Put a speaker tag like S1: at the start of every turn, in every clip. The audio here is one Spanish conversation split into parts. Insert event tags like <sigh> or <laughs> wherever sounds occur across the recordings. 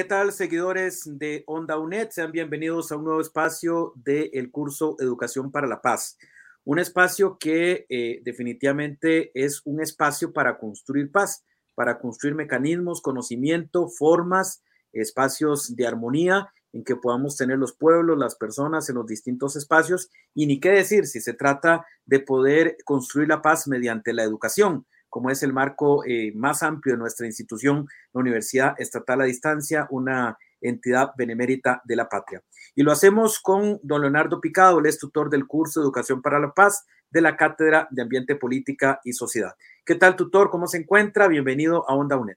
S1: ¿Qué tal, seguidores de Onda UNED? Sean bienvenidos a un nuevo espacio del curso Educación para la Paz. Un espacio que eh, definitivamente es un espacio para construir paz, para construir mecanismos, conocimiento, formas, espacios de armonía en que podamos tener los pueblos, las personas en los distintos espacios y ni qué decir si se trata de poder construir la paz mediante la educación, como es el marco eh, más amplio de nuestra institución, la Universidad Estatal a Distancia, una entidad benemérita de la patria. Y lo hacemos con don Leonardo Picado, él es tutor del curso Educación para la Paz de la Cátedra de Ambiente, Política y Sociedad. ¿Qué tal, tutor? ¿Cómo se encuentra? Bienvenido a Onda UNED.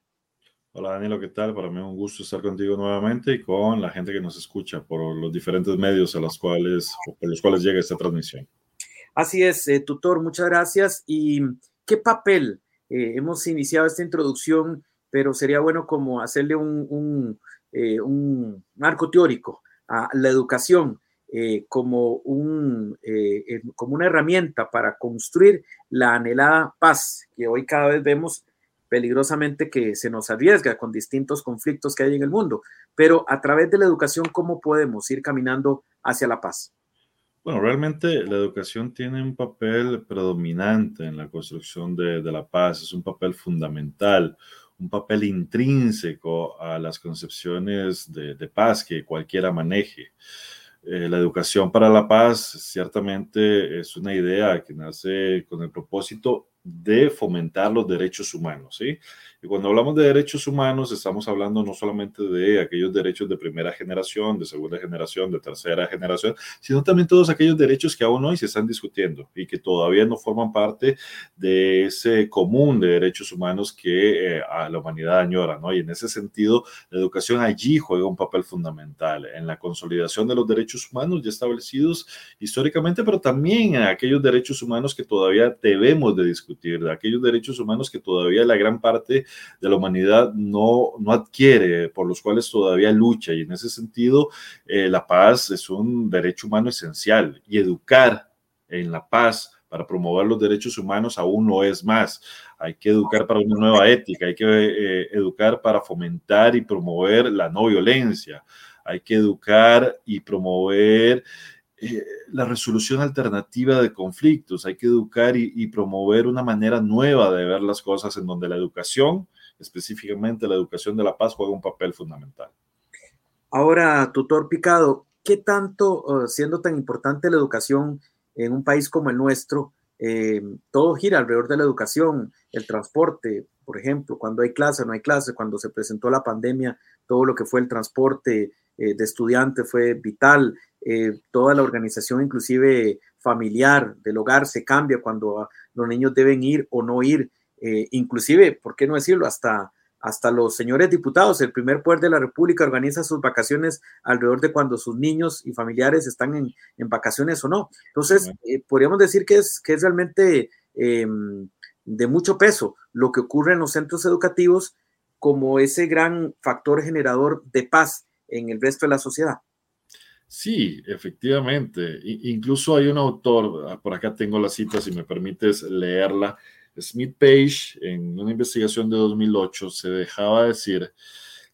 S2: Hola Danilo, ¿qué tal? Para mí es un gusto estar contigo nuevamente y con la gente que nos escucha por los diferentes medios a los cuales, por los cuales llega esta transmisión.
S1: Así es, eh, tutor, muchas gracias. ¿Y qué papel? Eh, hemos iniciado esta introducción, pero sería bueno como hacerle un, un, eh, marco teórico a la educación eh, como, un, como una herramienta para construir la anhelada paz que hoy cada vez vemos peligrosamente que se nos arriesga con distintos conflictos que hay en el mundo. Pero a través de la educación, ¿cómo podemos ir caminando hacia la paz?
S2: Bueno, realmente la educación tiene un papel predominante en la construcción de, la paz, es un papel fundamental, un papel intrínseco a las concepciones de, de paz que cualquiera maneje. Eh, la educación para la paz ciertamente es una idea que nace con el propósito de fomentar los derechos humanos, ¿sí? Y cuando hablamos de derechos humanos, estamos hablando no solamente de aquellos derechos de primera generación, de segunda generación, de tercera generación, sino también todos aquellos derechos que aún hoy se están discutiendo y que todavía no forman parte de ese común de derechos humanos que eh, a la humanidad añora, ¿no? Y en ese sentido, la educación allí juega un papel fundamental en la consolidación de los derechos humanos ya establecidos históricamente, pero también en aquellos derechos humanos que todavía debemos de discutir, de aquellos derechos humanos que todavía la gran parte de la humanidad no, no adquiere, por los cuales todavía lucha. Y en ese sentido, eh, la paz es un derecho humano esencial y educar en la paz para promover los derechos humanos aún no es más. Hay que educar para una nueva ética, hay que eh, educar para fomentar y promover la no violencia, hay que educar y promover eh, la resolución alternativa de conflictos, hay que educar y, promover una manera nueva de ver las cosas en donde la educación, específicamente la educación de la paz, juega un papel fundamental.
S1: Ahora, tutor Picado, ¿qué tanto, uh, siendo tan importante la educación en un país como el nuestro, eh, todo gira alrededor de la educación, el transporte, por ejemplo, cuando hay clase, no hay clase, cuando se presentó la pandemia, todo lo que fue el transporte eh, de estudiantes fue vital, eh, toda la organización, inclusive familiar del hogar, se cambia cuando los niños deben ir o no ir. Eh, inclusive, ¿por qué no decirlo? Hasta, hasta los señores diputados, el primer poder de la República organiza sus vacaciones alrededor de cuando sus niños y familiares están en, en vacaciones o no. Entonces, eh, podríamos decir que es, que es realmente eh, de mucho peso lo que ocurre en los centros educativos como ese gran factor generador de paz en el resto de la sociedad.
S2: Sí, efectivamente. incluso hay un autor, ah, por acá tengo la cita, si me permites leerla. Smith Page, en una investigación de 2008, se dejaba decir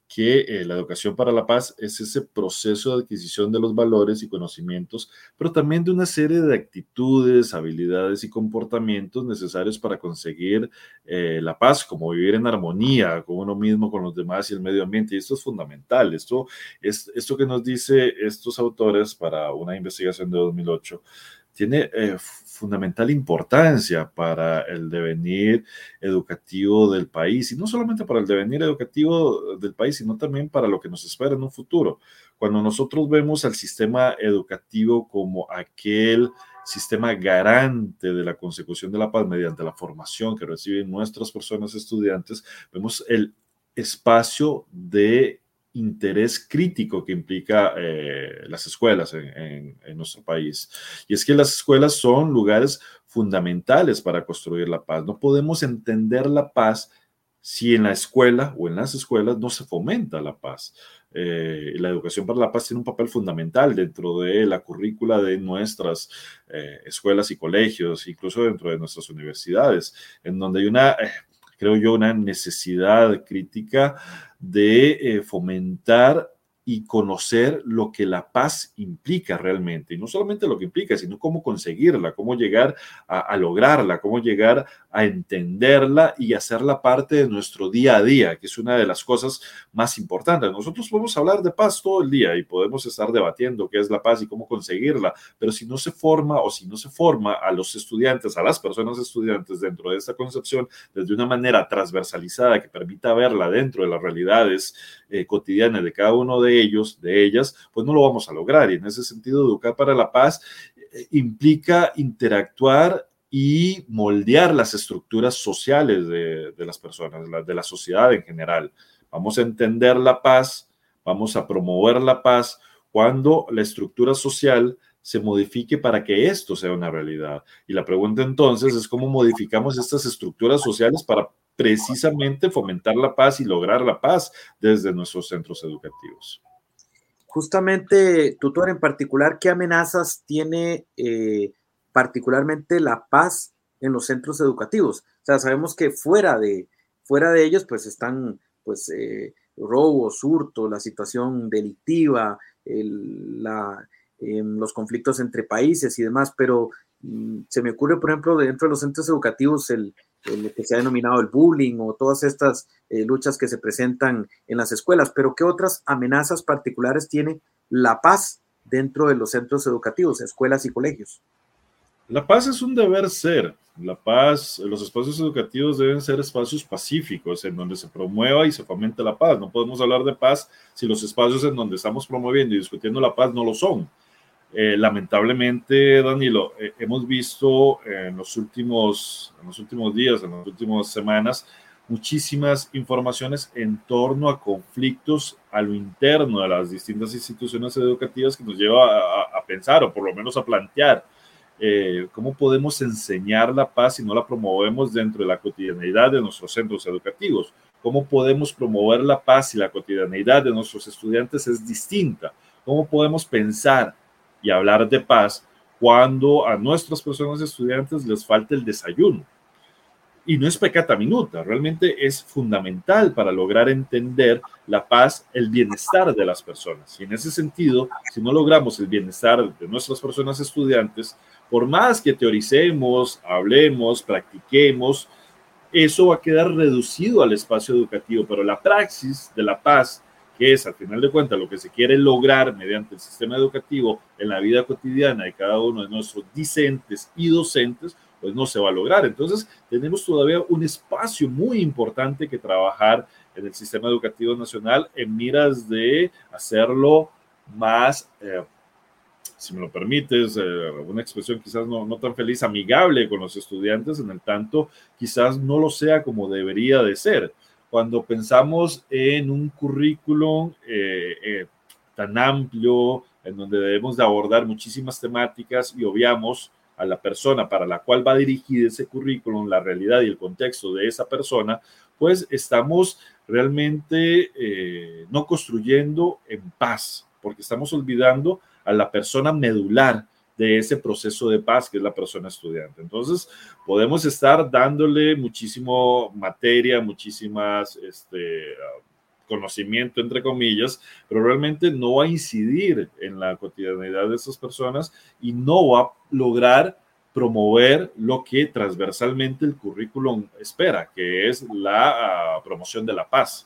S2: que eh, la educación para la paz es ese proceso de adquisición de los valores y conocimientos, pero también de una serie de actitudes, habilidades y comportamientos necesarios para conseguir eh, la paz, como vivir en armonía con uno mismo, con los demás y el medio ambiente. Y esto es fundamental. Esto es esto que nos dice estos autores para una investigación de 2008 tiene eh, fundamental importancia para el devenir educativo del país, y no solamente para el devenir educativo del país, sino también para lo que nos espera en un futuro. Cuando nosotros vemos al sistema educativo como aquel sistema garante de la consecución de la paz mediante la formación que reciben nuestras personas estudiantes, vemos el espacio de interés crítico que implica eh, las escuelas en, nuestro país. Y es que las escuelas son lugares fundamentales para construir la paz. No podemos entender la paz si en la escuela o en las escuelas no se fomenta la paz. Eh, la educación para la paz tiene un papel fundamental dentro de la currícula de nuestras eh, escuelas y colegios, incluso dentro de nuestras universidades, en donde hay una creo yo, una necesidad crítica de eh, fomentar y conocer lo que la paz implica realmente. Y no solamente lo que implica, sino cómo conseguirla, cómo llegar a, lograrla, cómo llegar a entenderla y hacerla parte de nuestro día a día, que es una de las cosas más importantes. Nosotros podemos hablar de paz todo el día y podemos estar debatiendo qué es la paz y cómo conseguirla, pero si no se forma o si no se forma a los estudiantes, a las personas estudiantes dentro de esta concepción desde una manera transversalizada que permita verla dentro de las realidades eh, cotidianas de cada uno de ellos, de ellas, pues no lo vamos a lograr. Y en ese sentido, educar para la paz eh, implica interactuar y moldear las estructuras sociales de, las personas, de la sociedad en general. Vamos a entender la paz, vamos a promover la paz cuando la estructura social se modifique para que esto sea una realidad. Y la pregunta entonces es cómo modificamos estas estructuras sociales para precisamente fomentar la paz y lograr la paz desde nuestros centros educativos
S1: justamente, tutor, en particular, ¿qué amenazas tiene eh, particularmente la paz en los centros educativos? O sea, sabemos que fuera de, fuera de ellos, pues están, pues, eh, robos, hurtos, la situación delictiva, em, los conflictos entre países y demás, pero mm, se me ocurre, por ejemplo, dentro de los centros educativos, el, el que se ha denominado el bullying o todas estas eh, luchas que se presentan en las escuelas, pero ¿qué otras amenazas particulares tiene la paz dentro de los centros educativos, escuelas y colegios?
S2: La paz es un deber ser. La paz, los espacios educativos deben ser espacios pacíficos en donde se promueva y se fomente la paz. No podemos hablar de paz si los espacios en donde estamos promoviendo y discutiendo la paz no lo son. Eh, lamentablemente, Danilo, eh, hemos visto en los, últimos, en los últimos días, en las últimas semanas, muchísimas informaciones en torno a conflictos a lo interno de las distintas instituciones educativas que nos lleva a, pensar o por lo menos a plantear eh, cómo podemos enseñar la paz si no la promovemos dentro de la cotidianeidad de nuestros centros educativos. ¿Cómo podemos promover la paz si la cotidianeidad de nuestros estudiantes es distinta? ¿Cómo podemos pensar y hablar de paz cuando a nuestras personas estudiantes les falta el desayuno. Y no es pecata minuta, realmente es fundamental para lograr entender la paz, el bienestar de las personas. Y en ese sentido, si no logramos el bienestar de nuestras personas estudiantes, por más que teoricemos, hablemos, practiquemos, eso va a quedar reducido al espacio educativo, pero la praxis de la paz que es al final de cuentas lo que se quiere lograr mediante el sistema educativo en la vida cotidiana de cada uno de nuestros discentes y docentes, pues no se va a lograr. Entonces, tenemos todavía un espacio muy importante que trabajar en el sistema educativo nacional en miras de hacerlo más, eh, si me lo permites, eh, una expresión quizás no, no tan feliz, amigable con los estudiantes, en el tanto quizás no lo sea como debería de ser cuando pensamos en un currículum eh, eh, tan amplio, en donde debemos de abordar muchísimas temáticas y obviamos a la persona para la cual va dirigido ese currículum, la realidad y el contexto de esa persona, pues estamos realmente eh, no construyendo en paz, porque estamos olvidando a la persona medular de ese proceso de paz que es la persona estudiante. Entonces, podemos estar dándole muchísimo materia, muchísimas, este, conocimiento, entre comillas, pero realmente no va a incidir en la cotidianidad de esas personas y no va a lograr promover lo que transversalmente el currículum espera, que es la ah, promoción de la paz.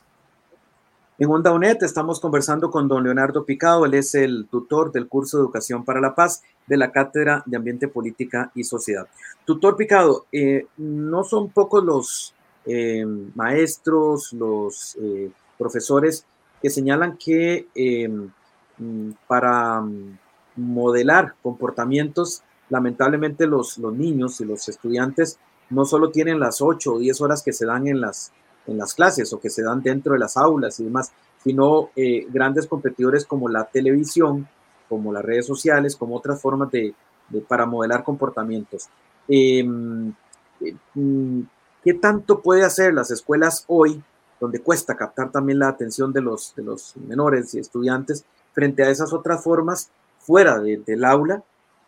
S1: En Onda UNED estamos conversando con don Leonardo Picado, él es el tutor del curso de Educación para la Paz de la Cátedra de Ambiente, Política y Sociedad. Tutor Picado, eh, no son pocos los eh, maestros, los eh, profesores que señalan que mm, para mm, modelar comportamientos, lamentablemente los, los niños y los estudiantes no solo tienen las 8 o 10 horas que se dan en las en las clases o que se dan dentro de las aulas y demás, sino eh, grandes competidores como la televisión, como las redes sociales, como otras formas de, para modelar comportamientos. Eh, ¿Qué tanto puede hacer las escuelas hoy, donde cuesta captar también la atención de los, de los menores y estudiantes, frente a esas otras formas fuera del aula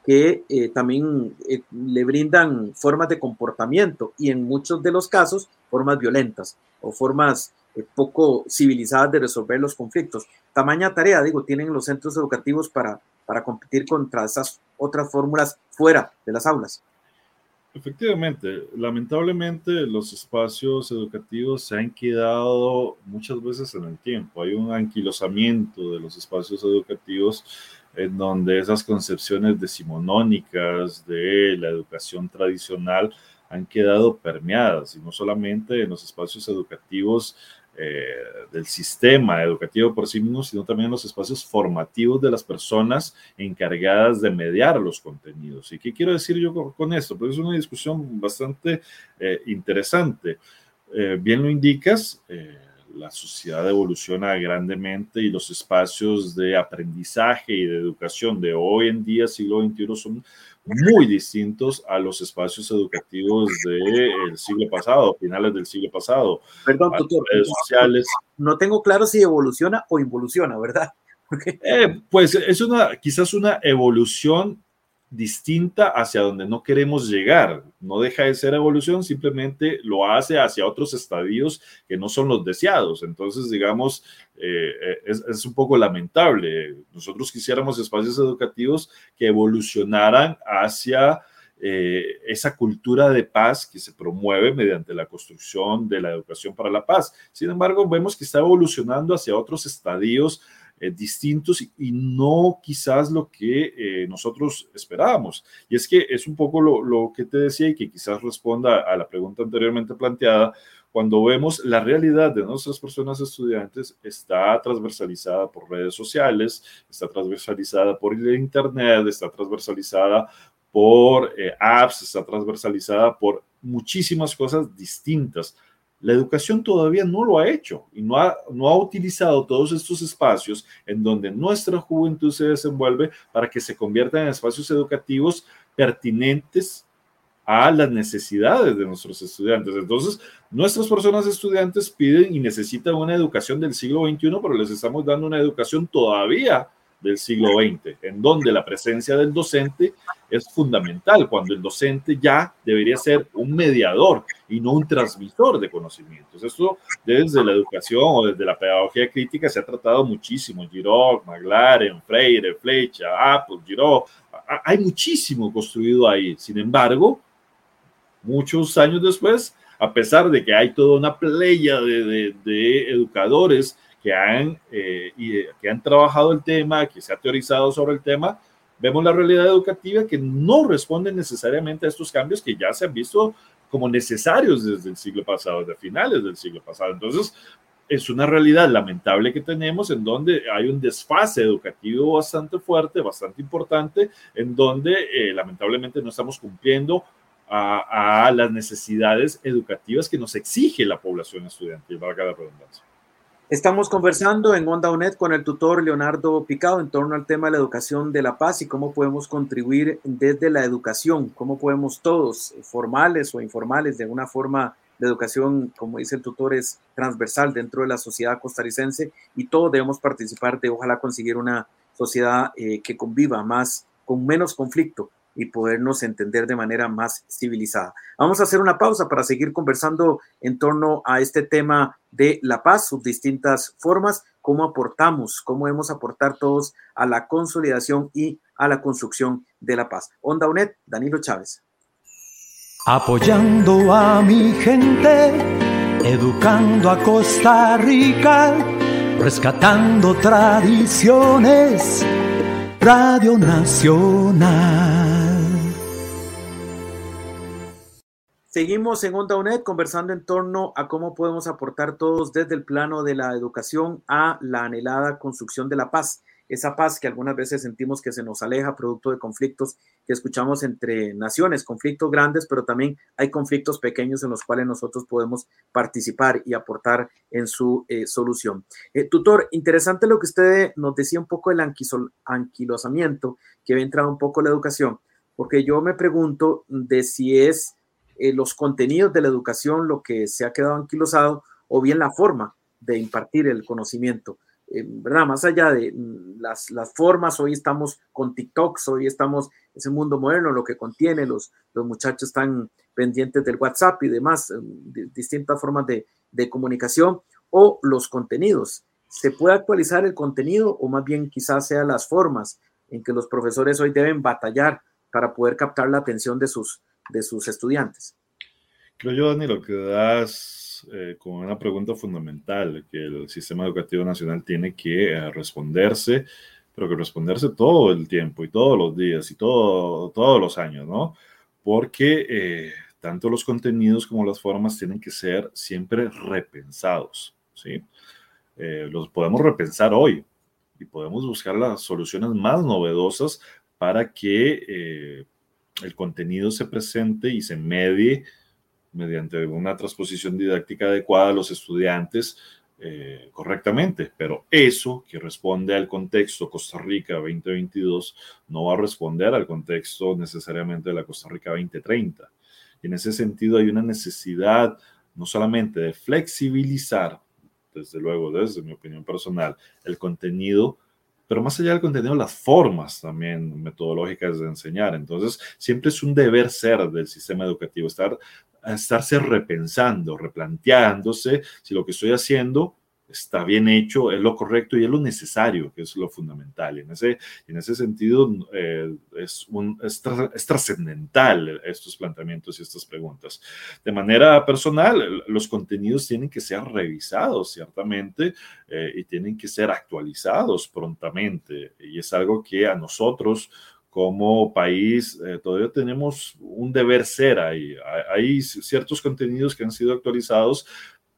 S1: que eh, también eh, le brindan formas de comportamiento y en muchos de los casos formas violentas o formas eh, poco civilizadas de resolver los conflictos. Tamaña tarea, digo, tienen los centros educativos para, para competir contra esas otras fórmulas fuera de las aulas.
S2: Efectivamente, lamentablemente los espacios educativos se han quedado muchas veces en el tiempo. Hay un anquilosamiento de los espacios educativos en donde esas concepciones decimonónicas de la educación tradicional han quedado permeadas, y no solamente en los espacios educativos eh, del sistema educativo por sí mismo, sino también en los espacios formativos de las personas encargadas de mediar los contenidos. ¿Y qué quiero decir yo con, esto? Pues es una discusión bastante eh, interesante. Eh, bien lo indicas, la sociedad evoluciona grandemente y los espacios de aprendizaje y de educación de hoy en día, siglo XXI, son muy distintos a los espacios educativos del siglo pasado, finales del siglo pasado.
S1: Perdón, tutor, redes sociales. No tengo claro si evoluciona o involuciona, ¿verdad? <laughs>
S2: Eh, pues es una, quizás una evolución distinta hacia donde no queremos llegar. No deja de ser evolución, simplemente lo hace hacia otros estadios que no son los deseados. Entonces, digamos, eh, eh, es, un poco lamentable. Nosotros quisiéramos espacios educativos que evolucionaran hacia eh, esa cultura de paz que se promueve mediante la construcción de la educación para la paz. Sin embargo, vemos que está evolucionando hacia otros estadios eh, distintos y, no quizás lo que eh, nosotros esperábamos. Y es que es un poco lo, lo, que te decía y que quizás responda a la pregunta anteriormente planteada. Cuando vemos la realidad de nuestras personas estudiantes está transversalizada por redes sociales, está transversalizada por el Internet, está transversalizada por eh, apps, está transversalizada por muchísimas cosas distintas la educación todavía no lo ha hecho y no ha, no ha utilizado todos estos espacios en donde nuestra juventud se desenvuelve para que se conviertan en espacios educativos pertinentes a las necesidades de nuestros estudiantes. Entonces, nuestras personas estudiantes piden y necesitan una educación del siglo XXI, pero les estamos dando una educación todavía del siglo XX, en donde la presencia del docente es fundamental, cuando el docente ya debería ser un mediador y no un transmisor de conocimientos. Esto desde la educación o desde la pedagogía crítica se ha tratado muchísimo. Giraud, McLaren, Freire, Flecha, Apple, Giraud, hay muchísimo construido ahí. Sin embargo, muchos años después, a pesar de que hay toda una playa de, de educadores que han, eh, y, eh, que han trabajado el tema, que se ha teorizado sobre el tema, vemos la realidad educativa que no responde necesariamente a estos cambios que ya se han visto como necesarios desde el siglo pasado, desde finales del siglo pasado. Entonces, es una realidad lamentable que tenemos en donde hay un desfase educativo bastante fuerte, bastante importante, en donde eh, lamentablemente no estamos cumpliendo a, a, las necesidades educativas que nos exige la población estudiantil, valga la redundancia.
S1: Estamos conversando en Onda UNED con el tutor Leonardo Picado en torno al tema de la educación de la paz y cómo podemos contribuir desde la educación, cómo podemos todos, formales o informales, de una forma de educación, como dice el tutor, es transversal dentro de la sociedad costarricense y todos debemos participar de ojalá conseguir una sociedad eh, que conviva más, con menos conflicto, y podernos entender de manera más civilizada. Vamos a hacer una pausa para seguir conversando en torno a este tema de la paz, sus distintas formas, cómo aportamos, cómo debemos aportar todos a la consolidación y a la construcción de la paz. Onda UNED, Danilo Chávez.
S3: Apoyando a mi gente, educando a Costa Rica, rescatando tradiciones, Radio Nacional.
S1: Seguimos en Onda UNED conversando en torno a cómo podemos aportar todos desde el plano de la educación a la anhelada construcción de la paz. esa paz que algunas veces sentimos que se nos aleja producto de conflictos que escuchamos entre naciones, conflictos grandes, pero también hay conflictos pequeños en los cuales nosotros podemos participar y aportar en su eh, solución. Eh, tutor, interesante lo que usted nos decía un poco del anquilosamiento, que había entrado un poco la educación, porque yo me pregunto de si es eh, los contenidos de la educación lo que se ha quedado anquilosado o bien la forma de impartir el conocimiento. Eh, ¿verdad? Más allá de mm, las, las, formas, hoy estamos con TikToks, hoy estamos, ese mundo moderno, lo que contiene, los, los muchachos están pendientes del WhatsApp y demás, eh, distintas formas de, de comunicación, o los contenidos. ¿Se puede actualizar el contenido o más bien quizás sean las formas en que los profesores hoy deben batallar para poder captar la atención de sus, de sus estudiantes?
S2: Creo yo, Dani, lo que das eh, con una pregunta fundamental que el sistema educativo nacional tiene que eh, responderse, pero que responderse todo el tiempo y todos los días y todo, todos los años, ¿no? Porque eh, tanto los contenidos como las formas tienen que ser siempre repensados, ¿sí? los podemos repensar hoy y podemos buscar las soluciones más novedosas para que el contenido se presente y se medie mediante una transposición didáctica adecuada a los estudiantes eh, correctamente, pero eso que responde al contexto Costa Rica 2022 no va a responder al contexto necesariamente de la Costa Rica 2030. Y en ese sentido hay una necesidad no solamente de flexibilizar, desde luego, desde mi opinión personal, el contenido, pero más allá del contenido, las formas también metodológicas de enseñar. Entonces, siempre es un deber ser del sistema educativo, estar repensando, replanteándose si lo que estoy haciendo está bien hecho, es lo correcto y es lo necesario, que es lo fundamental. En ese, en ese sentido, eh, es, un, es, trascendental estos planteamientos y estas preguntas. De manera personal, los contenidos tienen que ser revisados, ciertamente, eh, y tienen que ser actualizados prontamente. Y es algo que a nosotros, como país eh, todavía tenemos un deber ser ahí. Hay ciertos contenidos que han sido actualizados,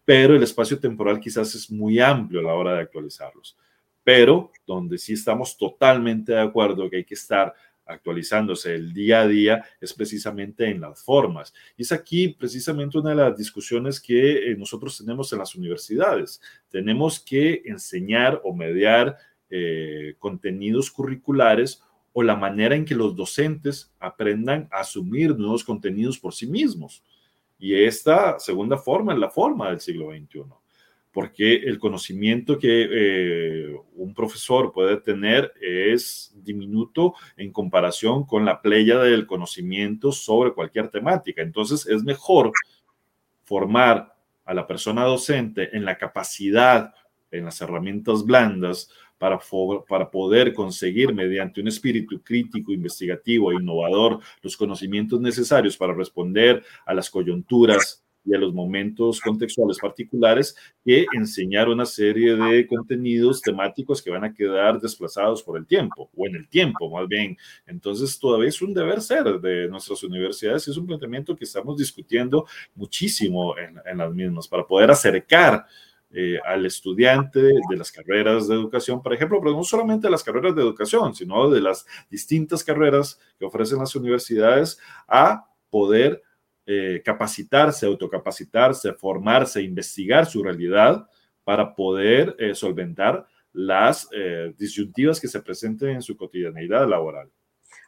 S2: pero el espacio temporal quizás es muy amplio a la hora de actualizarlos. Pero donde sí estamos totalmente de acuerdo que hay que estar actualizándose el día a día es precisamente en las formas. Y es aquí precisamente una de las discusiones que eh, nosotros tenemos en las universidades. Tenemos que enseñar o mediar eh, contenidos curriculares o la manera en que los docentes aprendan a asumir nuevos contenidos por sí mismos. Y esta segunda forma es la forma del siglo XXI, porque el conocimiento que eh, un profesor puede tener es diminuto en comparación con la playa del conocimiento sobre cualquier temática. Entonces es mejor formar a la persona docente en la capacidad, en las herramientas blandas, para, para poder conseguir mediante un espíritu crítico, investigativo e innovador los conocimientos necesarios para responder a las coyunturas y a los momentos contextuales particulares que enseñar una serie de contenidos temáticos que van a quedar desplazados por el tiempo o en el tiempo más bien. Entonces todavía es un deber ser de nuestras universidades y es un planteamiento que estamos discutiendo muchísimo en, en las mismas para poder acercar eh, al estudiante de las carreras de educación, por ejemplo, pero no solamente de las carreras de educación, sino de las distintas carreras que ofrecen las universidades a poder eh, capacitarse, autocapacitarse, formarse, investigar su realidad para poder eh, solventar las disyuntivas que se presenten en su cotidianeidad laboral.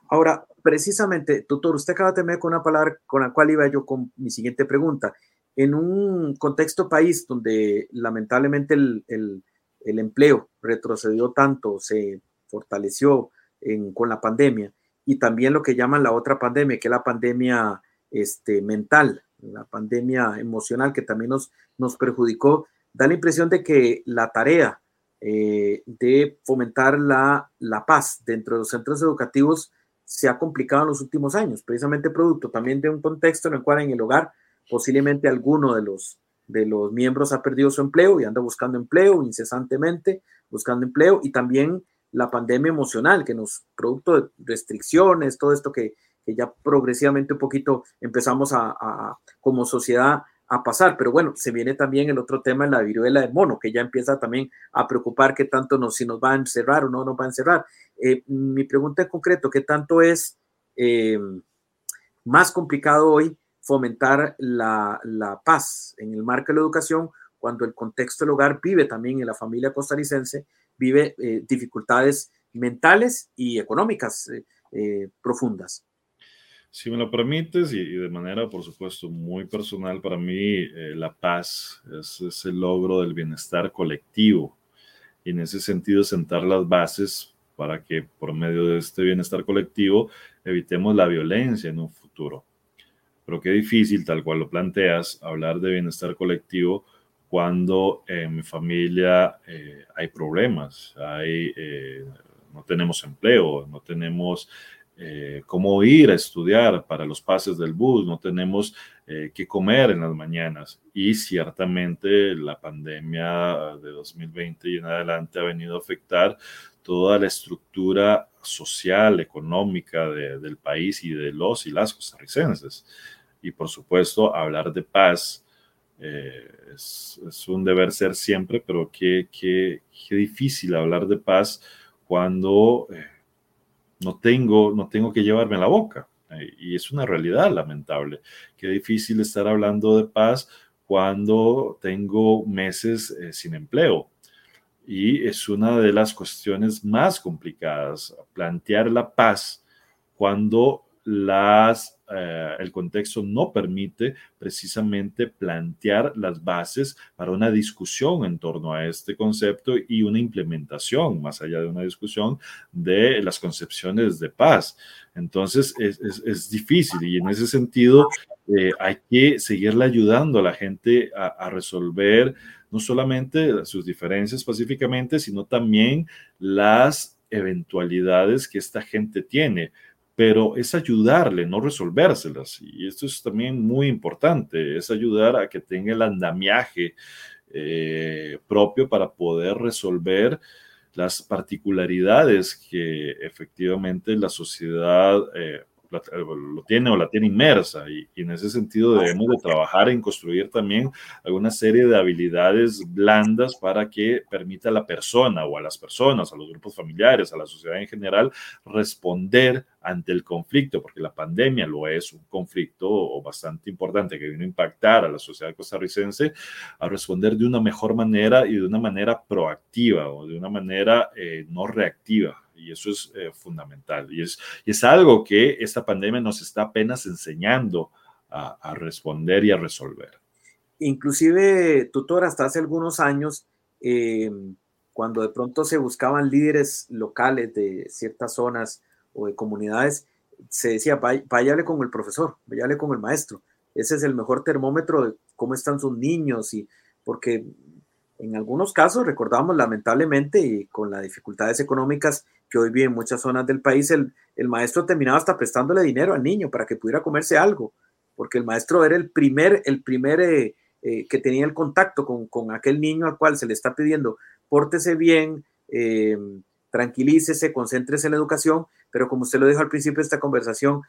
S1: Ahora, precisamente, tutor, usted acaba de tener con una palabra con la cual iba yo con mi siguiente pregunta en un contexto país donde lamentablemente el, empleo retrocedió tanto, se fortaleció con la pandemia y también lo que llaman la otra pandemia, que es la pandemia este, mental, la pandemia emocional que también nos, nos perjudicó, da la impresión de que la tarea eh, de fomentar la, la paz dentro de los centros educativos se ha complicado en los últimos años, precisamente producto también de un contexto en el cual en el hogar posiblemente alguno de los, de los miembros ha perdido su empleo y anda buscando empleo incesantemente, buscando empleo, y también la pandemia emocional, que nos, producto de restricciones, todo esto que, ya progresivamente un poquito empezamos a, como sociedad a pasar. Pero bueno, se viene también el otro tema, la viruela de mono, que ya empieza también a preocupar qué tanto nos, si nos va a encerrar o no nos va a encerrar. Eh, mi pregunta en concreto, ¿qué tanto es eh, más complicado hoy fomentar la, paz en el marco de la educación cuando el contexto del hogar vive también en la familia costarricense, vive eh, dificultades mentales y económicas profundas?
S2: Si me lo permites, y, de manera, por supuesto, muy personal, para mí eh, la paz es, el logro del bienestar colectivo. Y en ese sentido, sentar las bases para que por medio de este bienestar colectivo evitemos la violencia en un futuro. Pero qué difícil, tal cual lo planteas, hablar de bienestar colectivo cuando en mi familia eh, hay problemas, eh, no tenemos empleo, no tenemos eh, cómo ir a estudiar para los pases del bus, no tenemos eh, qué comer en las mañanas. Y ciertamente la pandemia de 2020 y en adelante ha venido a afectar toda la estructura social, económica del país y de los y las costarricenses. Y por supuesto, hablar de paz eh, es, un deber ser siempre, pero qué, qué, qué difícil hablar de paz cuando no tengo, no tengo que llevarme la boca. Eh, y es una realidad lamentable. Qué difícil estar hablando de paz cuando tengo meses eh, sin empleo. Y es una de las cuestiones más complicadas, plantear la paz cuando eh, el contexto no permite precisamente plantear las bases para una discusión en torno a este concepto y una implementación, más allá de una discusión, de las concepciones de paz. Entonces, es, es, difícil y en ese sentido eh, hay que seguirle ayudando a la gente a resolver no solamente sus diferencias pacíficamente, sino también las eventualidades que esta gente tiene pero es ayudarle, no resolvérselas. Y esto es también muy importante, es ayudar a que tenga el andamiaje eh, propio para poder resolver las particularidades que efectivamente la sociedad eh, lo tiene o la tiene inmersa. Y, en ese sentido debemos de trabajar en construir también alguna serie de habilidades blandas para que permita a la persona o a las personas, a los grupos familiares, a la sociedad en general, responder ante el conflicto, porque la pandemia lo es un conflicto bastante importante que vino a impactar a la sociedad costarricense, a responder de una mejor manera y de una manera proactiva o de una manera eh, no reactiva y eso es eh, fundamental. Y es, y es algo que esta pandemia nos está apenas enseñando a, responder y a resolver.
S1: Inclusive, tutor, hasta hace algunos años, em, cuando de pronto se buscaban líderes locales de ciertas zonas o de comunidades, se decía, váyale con el profesor, váyale con el maestro. Ese es el mejor termómetro de cómo están sus niños y porque en algunos casos, recordamos lamentablemente, y con las dificultades económicas que hoy viven muchas zonas del país, el, maestro terminaba hasta prestándole dinero al niño para que pudiera comerse algo, porque el maestro era el primer, el primer eh, eh, que tenía el contacto con, aquel niño al cual se le está pidiendo, pórtese bien, eh, tranquilícese, concéntrese en la educación, pero como usted lo dijo al principio de esta conversación,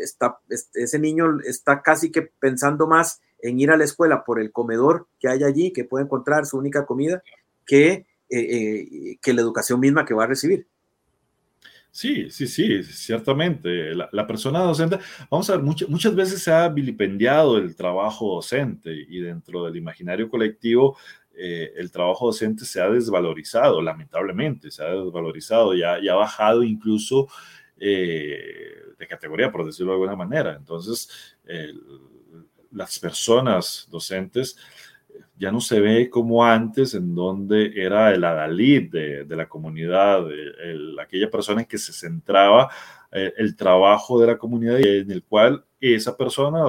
S1: está, ese niño está casi que pensando más en ir a la escuela por el comedor que hay allí, que puede encontrar su única comida, que, eh, eh, que la educación misma que va a recibir.
S2: Sí, sí, sí, ciertamente. La, persona docente, vamos a ver, muchas veces se ha vilipendiado el trabajo docente y dentro del imaginario colectivo eh, el trabajo docente se ha desvalorizado, lamentablemente, se ha desvalorizado y ha bajado incluso de categoría, por decirlo de alguna manera. Entonces, las personas docentes ya no se ve como antes, en donde era el adalid de, la comunidad, aquella persona en que se centraba eh, el trabajo de la comunidad y en el cual esa persona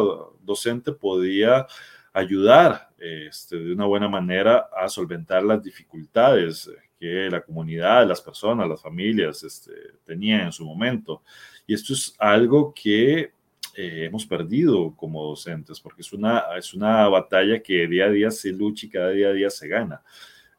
S2: docente podía ayudar este, de una buena manera a solventar las dificultades que la comunidad, las personas, las familias este, tenían en su momento. Y esto es algo que eh, hemos perdido como docentes, porque es una, es una batalla que día a día se lucha y cada día a día se gana.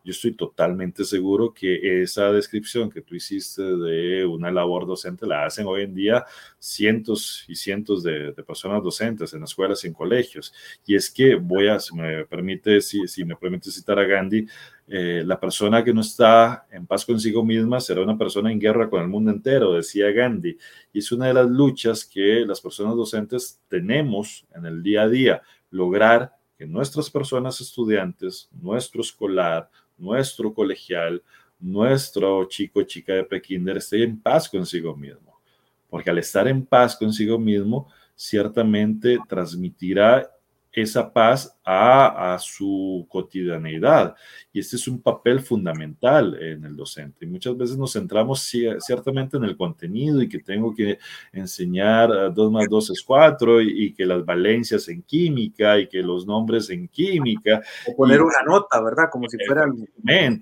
S2: Yo estoy totalmente seguro que esa descripción que tú hiciste de una labor docente la hacen hoy en día cientos y cientos de, personas docentes en escuelas y en colegios. Y es que voy a, si me permite, si, si me permite citar a Gandhi, eh, la persona que no está en paz consigo misma será una persona en guerra con el mundo entero, decía Gandhi. Y es una de las luchas que las personas docentes tenemos en el día a día, lograr que nuestras personas estudiantes, nuestro escolar, nuestro colegial, nuestro chico chica de prekinder esté en paz consigo mismo. Porque al estar en paz consigo mismo, ciertamente transmitirá esa paz a, su cotidianeidad. Y este es un papel fundamental en el docente. Y muchas veces nos centramos ciertamente en el contenido y que tengo que enseñar 2 más 2 es 4 y, que las valencias en química y que los nombres en química.
S1: O poner una nota, ¿verdad? Como si fuera...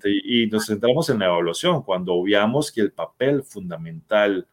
S2: Y, y nos centramos en la evaluación cuando obviamos que el papel fundamental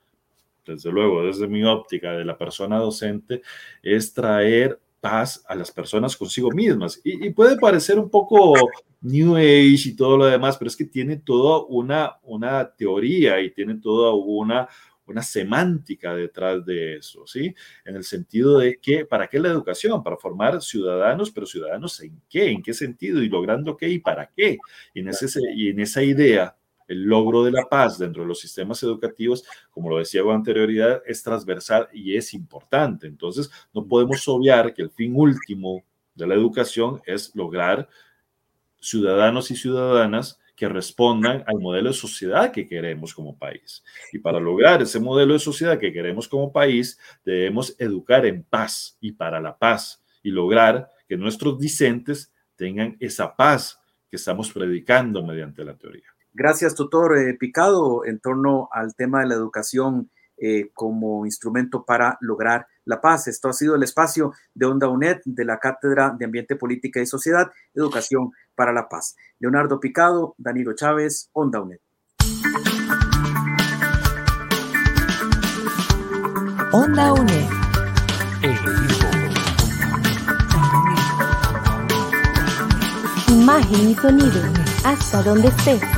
S2: desde luego, desde mi óptica de la persona docente, es traer paz a las personas consigo mismas. Y, puede parecer un poco New Age y todo lo demás, pero es que tiene toda una, una teoría y tiene toda una, una semántica detrás de eso, ¿sí? En el sentido de que, ¿para qué la educación? Para formar ciudadanos, pero ciudadanos en qué, en qué sentido y logrando qué y para qué. Y en, ese, y en esa idea el logro de la paz dentro de los sistemas educativos, como lo decía con anterioridad, es transversal y es importante. Entonces, no podemos obviar que el fin último de la educación es lograr ciudadanos y ciudadanas que respondan al modelo de sociedad que queremos como país. Y para lograr ese modelo de sociedad que queremos como país, debemos educar en paz y para la paz y lograr que nuestros discentes tengan esa paz que estamos predicando mediante la teoría.
S1: Gracias, tutor eh, Picado, en torno al tema de la educación eh, como instrumento para lograr la paz. Esto ha sido el espacio de Onda UNED de la Cátedra de Ambiente, Política y Sociedad, Educación para la Paz. Leonardo Picado, Danilo Chávez, Onda UNED.
S4: Onda UNED. Imagen y sonido, hasta donde estés.